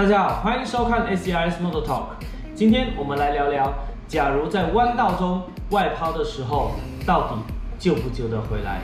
大家好，欢迎收看 S C R S Motor Talk。今天我们来聊聊，假如在弯道中外抛的时候，到底救不救得回来？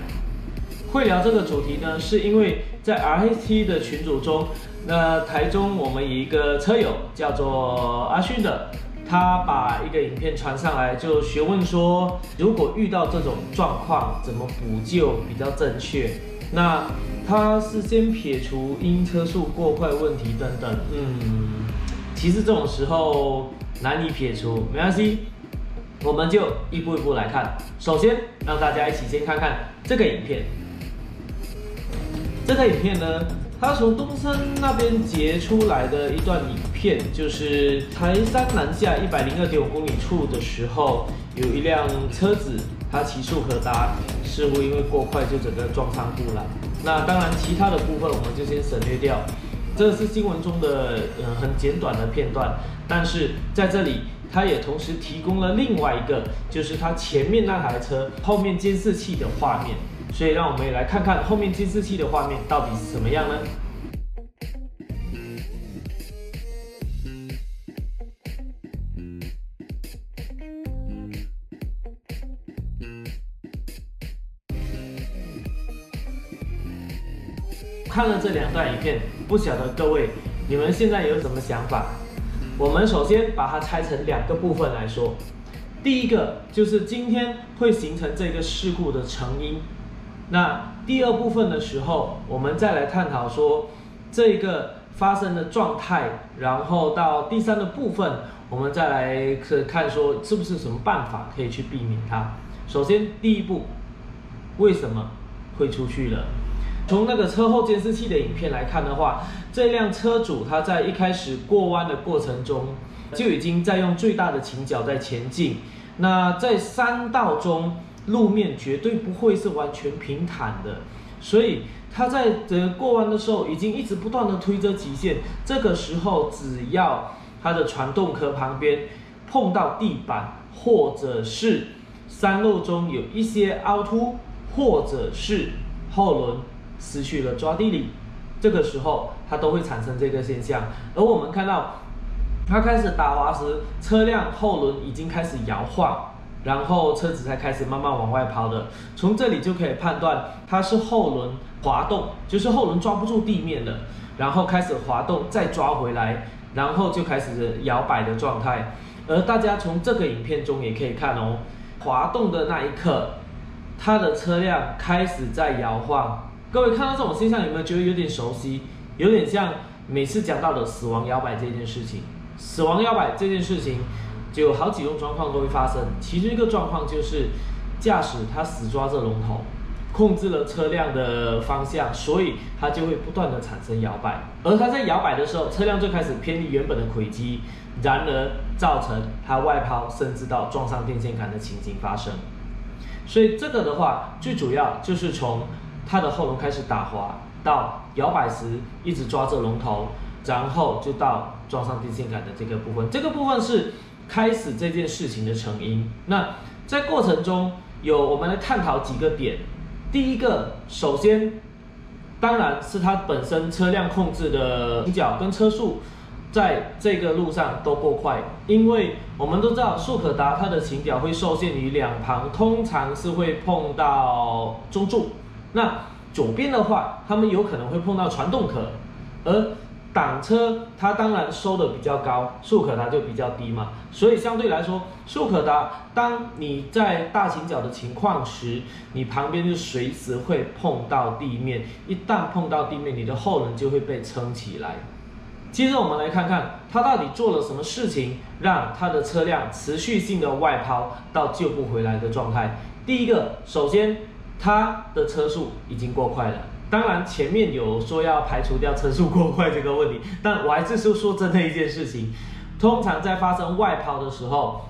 会聊这个主题呢，是因为在 RHT 的群组中，那台中我们一个车友叫做阿勋的。他把一个影片传上来，就询问说，如果遇到这种状况，怎么补救比较正确？那他是先撇除因车速过快问题等等，嗯，其实这种时候难以撇除，没关系，我们就一步一步来看。首先，让大家一起先看看这个影片。这个影片呢？它从东山那边截出来的一段影片，就是台山南下一百零二点五公里处的时候，有一辆车子，它骑速可达，似乎因为过快就整个撞上护栏。那当然，其他的部分我们就先省略掉。这是新闻中的呃很简短的片段，但是在这里，它也同时提供了另外一个，就是它前面那台车后面监视器的画面。所以，让我们也来看看后面监视器的画面到底是怎么样呢？看了这两段影片，不晓得各位你们现在有什么想法？我们首先把它拆成两个部分来说。第一个就是今天会形成这个事故的成因。那第二部分的时候，我们再来探讨说这个发生的状态，然后到第三的部分，我们再来看说是不是什么办法可以去避免它。首先第一步，为什么会出去了？从那个车后监视器的影片来看的话，这辆车主他在一开始过弯的过程中就已经在用最大的倾角在前进。那在山道中。路面绝对不会是完全平坦的，所以他在这过弯的时候，已经一直不断的推着极限。这个时候，只要他的传动壳旁边碰到地板，或者是山路中有一些凹凸，或者是后轮失去了抓地力，这个时候它都会产生这个现象。而我们看到，它开始打滑时，车辆后轮已经开始摇晃。然后车子才开始慢慢往外跑的，从这里就可以判断它是后轮滑动，就是后轮抓不住地面了，然后开始滑动再抓回来，然后就开始摇摆的状态。而大家从这个影片中也可以看哦，滑动的那一刻，它的车辆开始在摇晃。各位看到这种现象有没有觉得有点熟悉？有点像每次讲到的死亡摇摆这件事情。死亡摇摆这件事情。就有好几种状况都会发生，其中一个状况就是驾驶他死抓着龙头，控制了车辆的方向，所以它就会不断的产生摇摆，而它在摇摆的时候，车辆就开始偏离原本的轨迹，然而造成它外抛，甚至到撞上电线杆的情景发生。所以这个的话，最主要就是从它的后轮开始打滑，到摇摆时一直抓着龙头，然后就到撞上电线杆的这个部分，这个部分是。开始这件事情的成因，那在过程中有我们来探讨几个点。第一个，首先当然是它本身车辆控制的倾角跟车速，在这个路上都过快，因为我们都知道速可达它的倾角会受限于两旁，通常是会碰到中柱，那左边的话，他们有可能会碰到传动壳，而挡车它当然收的比较高，速可达就比较低嘛，所以相对来说，速可达当你在大倾角的情况时，你旁边就随时会碰到地面，一旦碰到地面，你的后轮就会被撑起来。接着我们来看看他到底做了什么事情，让他的车辆持续性的外抛到救不回来的状态。第一个，首先它的车速已经过快了。当然，前面有说要排除掉车速过快这个问题，但我还是说说真的一件事情。通常在发生外抛的时候，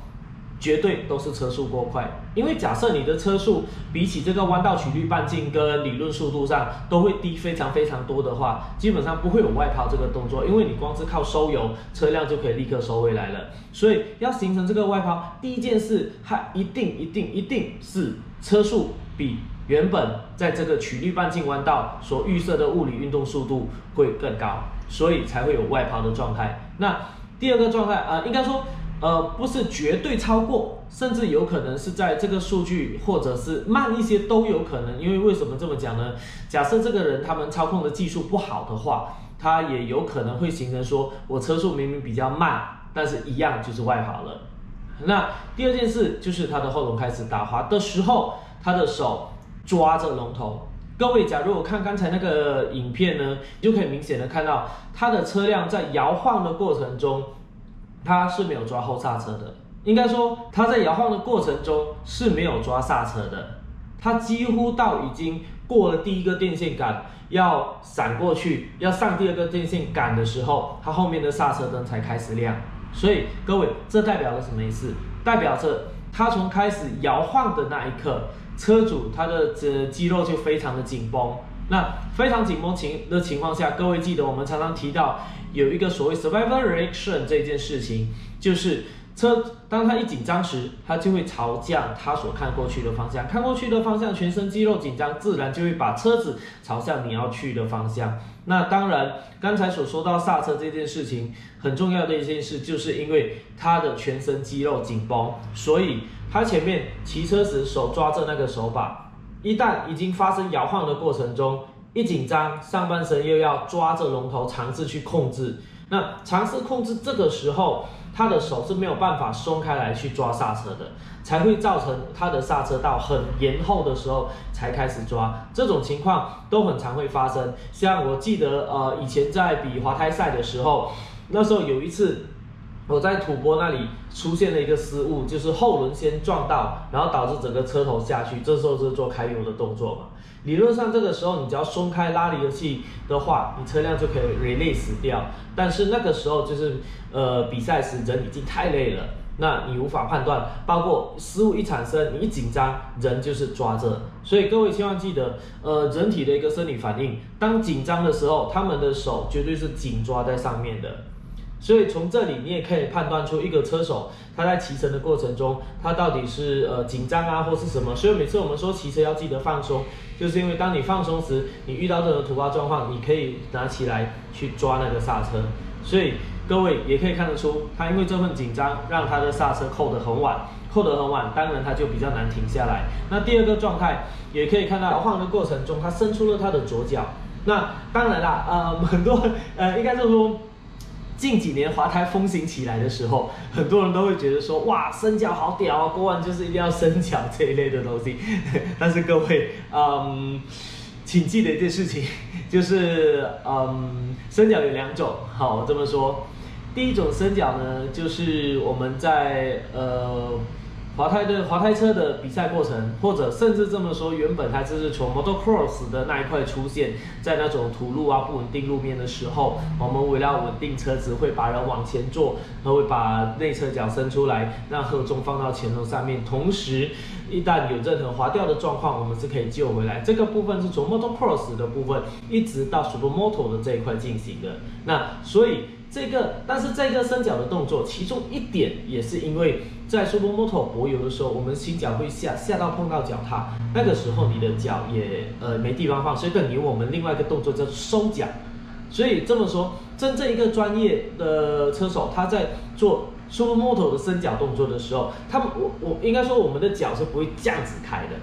绝对都是车速过快。因为假设你的车速比起这个弯道曲率半径跟理论速度上都会低非常非常多的话，基本上不会有外抛这个动作，因为你光是靠收油，车辆就可以立刻收回来了。所以要形成这个外抛，第一件事，它一定一定一定是车速比原本在这个曲率半径弯道所预设的物理运动速度会更高，所以才会有外抛的状态。那第二个状态啊，应该说。呃，不是绝对超过，甚至有可能是在这个数据，或者是慢一些都有可能。因为为什么这么讲呢？假设这个人他们操控的技术不好的话，他也有可能会形成说，我车速明明比较慢，但是一样就是外跑了。那第二件事就是他的后轮开始打滑的时候，他的手抓着龙头。各位，假如我看刚才那个影片呢，就可以明显的看到他的车辆在摇晃的过程中。他是没有抓后刹车的，应该说他在摇晃的过程中是没有抓刹车的，他几乎到已经过了第一个电线杆，要闪过去，要上第二个电线杆的时候，他后面的刹车灯才开始亮。所以各位，这代表了什么意思？代表着他从开始摇晃的那一刻，车主他的这肌肉就非常的紧绷。那非常紧绷情的情况下，各位记得我们常常提到有一个所谓 survival reaction 这件事情，就是车当它一紧张时，它就会朝向它所看过去的方向，看过去的方向，全身肌肉紧张，自然就会把车子朝向你要去的方向。那当然，刚才所说到刹车这件事情，很重要的一件事，就是因为它的全身肌肉紧绷，所以他前面骑车时手抓着那个手把。一旦已经发生摇晃的过程中，一紧张，上半身又要抓着龙头尝试去控制，那尝试控制这个时候，他的手是没有办法松开来去抓刹车的，才会造成他的刹车到很延后的时候才开始抓，这种情况都很常会发生。像我记得，呃，以前在比滑胎赛的时候，那时候有一次。我在土坡那里出现了一个失误，就是后轮先撞到，然后导致整个车头下去。这时候是做开油的动作嘛？理论上这个时候你只要松开拉离合器的话，你车辆就可以 release 掉。但是那个时候就是呃比赛时人已经太累了，那你无法判断。包括失误一产生，你一紧张人就是抓着。所以各位千万记得，呃人体的一个生理反应，当紧张的时候，他们的手绝对是紧抓在上面的。所以从这里你也可以判断出一个车手他在骑乘的过程中，他到底是呃紧张啊或是什么。所以每次我们说骑车要记得放松，就是因为当你放松时，你遇到这种突发状况，你可以拿起来去抓那个刹车。所以各位也可以看得出，他因为这份紧张，让他的刹车扣得很晚，扣得很晚，当然他就比较难停下来。那第二个状态也可以看到，晃的过程中，他伸出了他的左脚。那当然啦，呃，很多呃，应该是说。近几年滑胎风行起来的时候，很多人都会觉得说，哇，伸脚好屌啊！过完就是一定要伸脚这一类的东西。但是各位，嗯，请记得一件事情，就是，嗯，伸脚有两种。好，我这么说，第一种伸脚呢，就是我们在，呃。滑胎的滑胎车的比赛过程，或者甚至这么说，原本它就是从 motocross 的那一块出现在那种土路啊不稳定路面的时候，我们为了稳定车子，会把人往前坐，然后会把内侧脚伸出来，让荷重放到前轮上面，同时一旦有任何滑掉的状况，我们是可以救回来。这个部分是从 motocross 的部分一直到 supermoto 的这一块进行的。那所以。这个，但是这个伸脚的动作，其中一点也是因为在 Supermoto 柏油的时候，我们新脚会下下到碰到脚踏，那个时候你的脚也呃没地方放，所以等于我们另外一个动作叫收脚。所以这么说，真正一个专业的车手，他在做 Supermoto 的伸脚动作的时候，他们我我应该说我们的脚是不会这样子开的。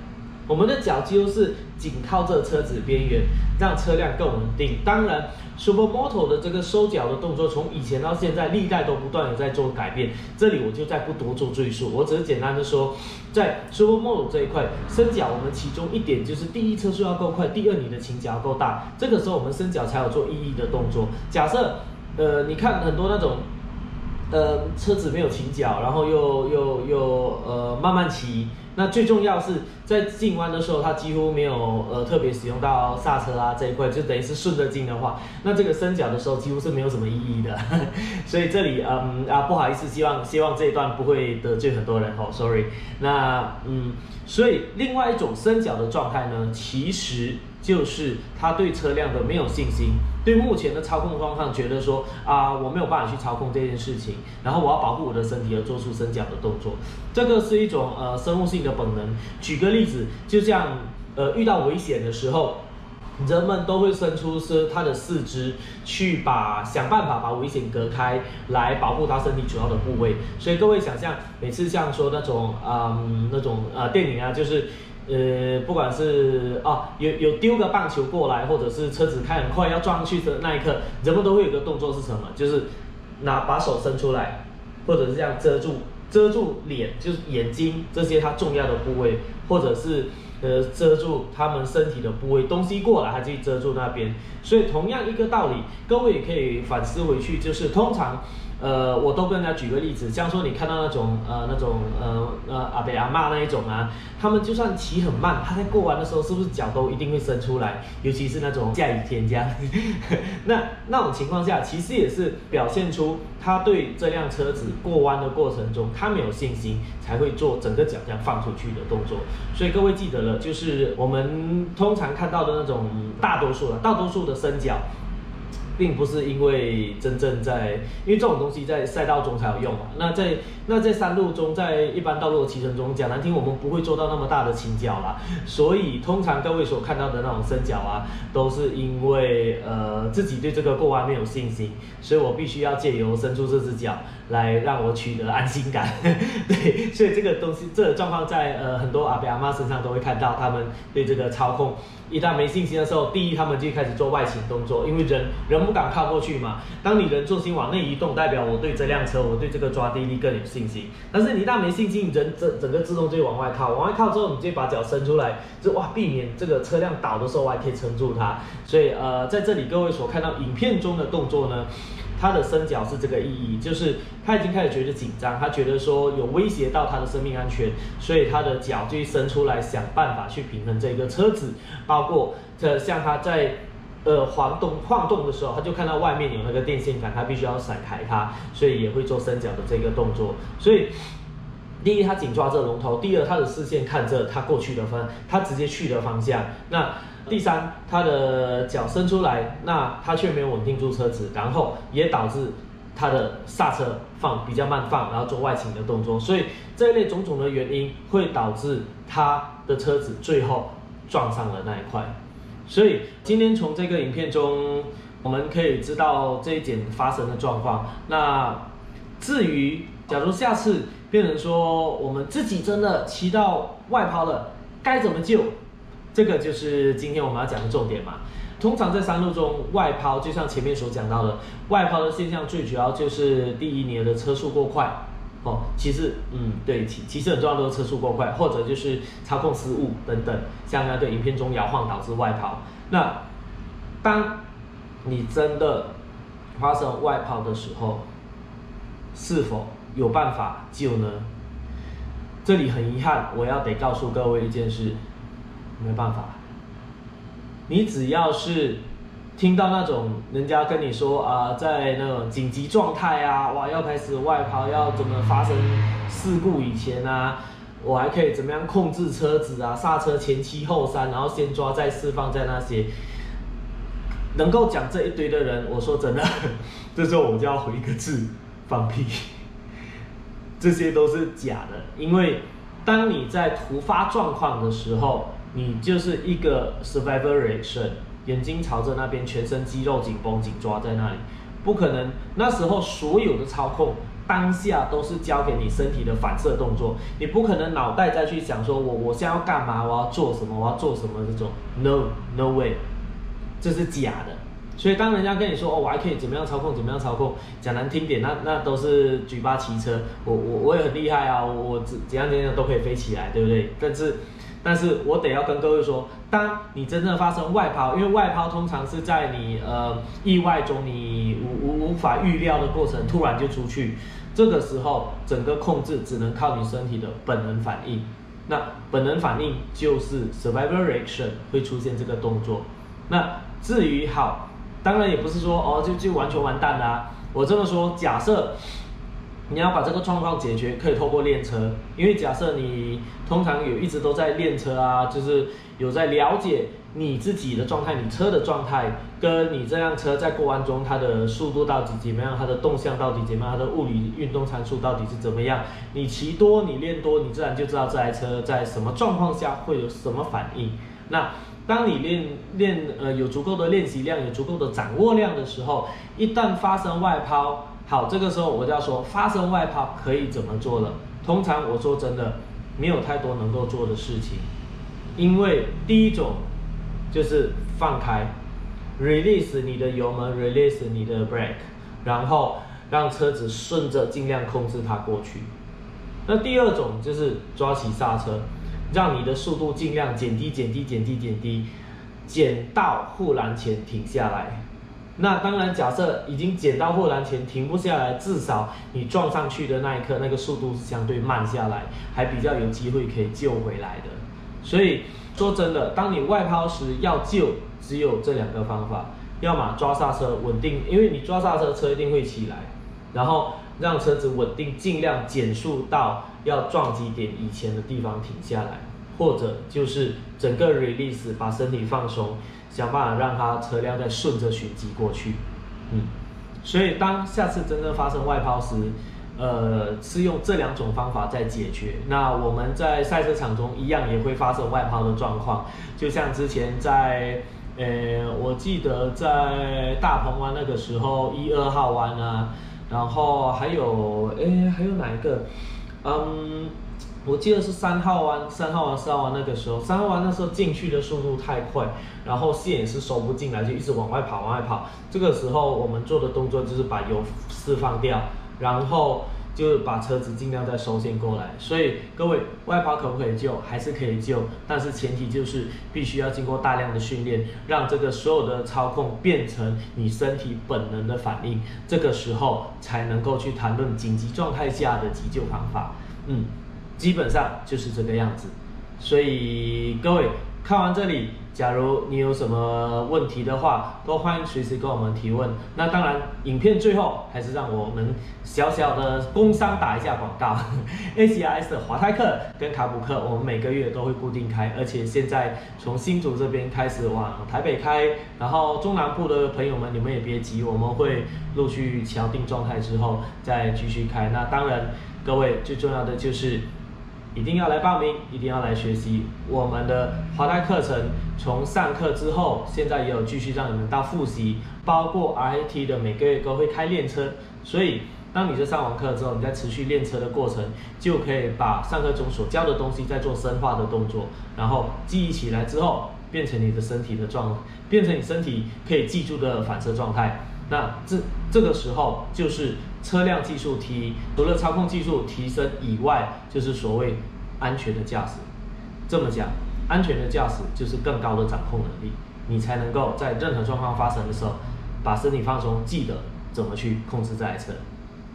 我们的脚几乎是紧靠着车子边缘，让车辆更稳定。当然，Supermoto 的这个收脚的动作，从以前到现在，历代都不断的在做改变。这里我就再不多做赘述，我只是简单的说，在 Supermoto 这一块，伸脚我们其中一点就是第一车速要够快，第二你的倾角要够大，这个时候我们伸脚才有做意义的动作。假设，呃，你看很多那种，呃，车子没有倾角，然后又又又呃慢慢骑。那最重要是在进弯的时候，它几乎没有呃特别使用到刹车啊这一块，就等于是顺着进的话，那这个伸脚的时候几乎是没有什么意义的。所以这里嗯啊不好意思，希望希望这一段不会得罪很多人哦，sorry。那嗯，所以另外一种伸脚的状态呢，其实。就是他对车辆的没有信心，对目前的操控状况觉得说啊我没有办法去操控这件事情，然后我要保护我的身体而做出伸脚的动作，这个是一种呃生物性的本能。举个例子，就像呃遇到危险的时候。人们都会伸出是他的四肢去把想办法把危险隔开，来保护他身体主要的部位。所以各位想象，每次像说那种嗯那种呃电影啊，就是呃不管是啊有有丢个棒球过来，或者是车子开很快要撞上去的那一刻，人们都会有个动作是什么？就是拿把手伸出来，或者是这样遮住遮住脸，就是眼睛这些它重要的部位，或者是。呃，遮住他们身体的部位，东西过来，它就遮住那边。所以同样一个道理，各位也可以反思回去，就是通常。呃，我都跟人家举个例子，像说你看到那种呃那种呃呃阿伯阿妈那一种啊，他们就算骑很慢，他在过弯的时候是不是脚都一定会伸出来？尤其是那种下雨天这样，那那种情况下，其实也是表现出他对这辆车子过弯的过程中，他没有信心，才会做整个脚这样放出去的动作。所以各位记得了，就是我们通常看到的那种大多数的大多数的伸脚。并不是因为真正在，因为这种东西在赛道中才有用嘛。那在那在山路中，在一般道路的骑乘中，讲难听，我们不会做到那么大的倾角啦。所以通常各位所看到的那种伸脚啊，都是因为呃自己对这个过弯没有信心，所以我必须要借由伸出这只脚来让我取得安心感。对，所以这个东西这个状况在呃很多阿伯阿妈身上都会看到，他们对这个操控。一旦没信心的时候，第一他们就开始做外倾动作，因为人人不敢靠过去嘛。当你人重心往内移动，代表我对这辆车，我对这个抓地力更有信心。但是你一旦没信心，人整整个自动就往外靠，往外靠之后，你就把脚伸出来，就哇，避免这个车辆倒的时候，我还可以撑住它。所以呃，在这里各位所看到影片中的动作呢。他的伸脚是这个意义，就是他已经开始觉得紧张，他觉得说有威胁到他的生命安全，所以他的脚就伸出来想办法去平衡这个车子，包括这像他在呃晃动晃动的时候，他就看到外面有那个电线杆，他必须要闪开它，所以也会做伸脚的这个动作。所以第一，他紧抓着龙头；第二，他的视线看着他过去的方，他直接去的方向。那第三，他的脚伸出来，那他却没有稳定住车子，然后也导致他的刹车放比较慢放，然后做外倾的动作，所以这一类种种的原因会导致他的车子最后撞上了那一块。所以今天从这个影片中，我们可以知道这一点发生的状况。那至于假如下次变成说我们自己真的骑到外抛了，该怎么救？这个就是今天我们要讲的重点嘛。通常在山路中外抛，就像前面所讲到的，外抛的现象最主要就是第一，年的车速过快哦。其实，嗯，对，其其实很重要都是车速过快，或者就是操控失误等等，像那个影片中摇晃导致外抛。那当你真的发生外抛的时候，是否有办法救呢？这里很遗憾，我要得告诉各位一件事。没办法，你只要是听到那种人家跟你说啊，在那种紧急状态啊，哇，要开始外跑，要怎么发生事故以前啊，我还可以怎么样控制车子啊，刹车前七后三，然后先抓再释放，在那些能够讲这一堆的人，我说真的，这时候我就要回一个字：放屁。这些都是假的，因为当你在突发状况的时候。你就是一个 survival reaction，眼睛朝着那边，全身肌肉紧绷紧抓在那里，不可能。那时候所有的操控当下都是交给你身体的反射动作，你不可能脑袋再去想说我我现在要干嘛，我要做什么，我要做什么这种，no no way，这是假的。所以当人家跟你说哦，我还可以怎么样操控，怎么样操控，讲难听点，那那都是举巴骑车，我我我也很厉害啊，我怎怎样怎样都可以飞起来，对不对？但是。但是我得要跟各位说，当你真正发生外抛，因为外抛通常是在你呃意外中，你无无无法预料的过程，突然就出去，这个时候整个控制只能靠你身体的本能反应。那本能反应就是 survival reaction 会出现这个动作。那至于好，当然也不是说哦就就完全完蛋啦。我这么说，假设你要把这个状况解决，可以透过练车，因为假设你通常有一直都在练车啊，就是有在了解你自己的状态，你车的状态，跟你这辆车在过弯中它的速度到底怎么样，它的动向到底怎么样，它的物理运动参数到底是怎么样，你骑多，你练多，你自然就知道这台车在什么状况下会有什么反应。那当你练练呃有足够的练习量，有足够的掌握量的时候，一旦发生外抛。好，这个时候我就要说，发生外抛可以怎么做了？通常我说真的，没有太多能够做的事情，因为第一种就是放开，release 你的油门，release 你的 brake，然后让车子顺着尽量控制它过去。那第二种就是抓起刹车，让你的速度尽量减低、减低、减低、减低，减到护栏前停下来。那当然，假设已经减到护栏前停不下来，至少你撞上去的那一刻，那个速度是相对慢下来，还比较有机会可以救回来的。所以说真的，当你外抛时要救，只有这两个方法：要么抓刹车稳定，因为你抓刹车车一定会起来，然后让车子稳定，尽量减速到要撞击点以前的地方停下来，或者就是整个 release 把身体放松。想办法让它车辆再顺着寻迹过去，嗯，所以当下次真正发生外抛时，呃，是用这两种方法在解决。那我们在赛车场中一样也会发生外抛的状况，就像之前在，呃，我记得在大鹏湾那个时候一二号弯啊，然后还有，哎，还有哪一个？嗯。我记得是三号弯，三号弯、四号弯那个时候，三号弯那时候进去的速度太快，然后线也是收不进来，就一直往外跑，往外跑。这个时候我们做的动作就是把油释放掉，然后就把车子尽量再收线过来。所以各位，外跑可不可以救？还是可以救，但是前提就是必须要经过大量的训练，让这个所有的操控变成你身体本能的反应，这个时候才能够去谈论紧急状态下的急救方法。嗯。基本上就是这个样子，所以各位看完这里，假如你有什么问题的话，都欢迎随时跟我们提问。那当然，影片最后还是让我们小小的工商打一下广告。A C I S 的华泰克跟卡普克，我们每个月都会固定开，而且现在从新竹这边开始往台北开，然后中南部的朋友们，你们也别急，我们会陆续敲定状态之后再继续开。那当然，各位最重要的就是。一定要来报名，一定要来学习我们的华泰课程。从上课之后，现在也有继续让你们到复习，包括 RIT 的每个月都会开练车。所以，当你在上完课之后，你在持续练车的过程，就可以把上课中所教的东西再做深化的动作，然后记忆起来之后，变成你的身体的状，变成你身体可以记住的反射状态。那这这个时候就是车辆技术提，除了操控技术提升以外，就是所谓安全的驾驶。这么讲，安全的驾驶就是更高的掌控能力，你才能够在任何状况发生的时候，把身体放松，记得怎么去控制这台车。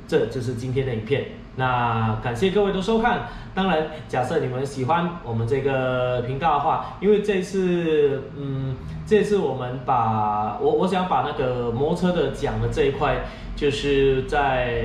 这就是今天的影片。那感谢各位的收看。当然，假设你们喜欢我们这个频道的话，因为这次，嗯，这次我们把我我想把那个摩托车的讲的这一块，就是在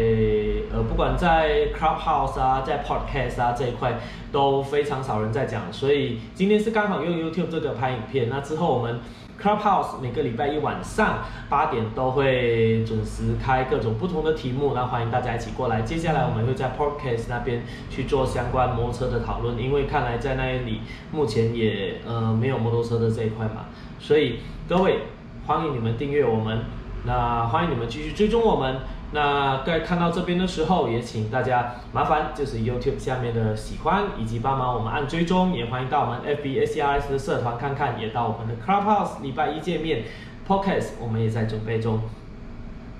呃，不管在 Clubhouse 啊，在 Podcast 啊这一块都非常少人在讲，所以今天是刚好用 YouTube 这个拍影片。那之后我们。Clubhouse 每个礼拜一晚上八点都会准时开各种不同的题目，那欢迎大家一起过来。接下来我们会在 Podcast 那边去做相关摩托车的讨论，因为看来在那里目前也呃没有摩托车的这一块嘛，所以各位欢迎你们订阅我们，那欢迎你们继续追踪我们。那在看到这边的时候，也请大家麻烦就是 YouTube 下面的喜欢，以及帮忙我们按追踪，也欢迎到我们 FB ACRS 的社团看看，也到我们的 Clubhouse 礼拜一见面，Podcast 我们也在准备中。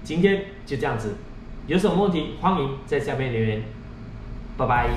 今天就这样子，有什么问题欢迎在下面留言，拜拜。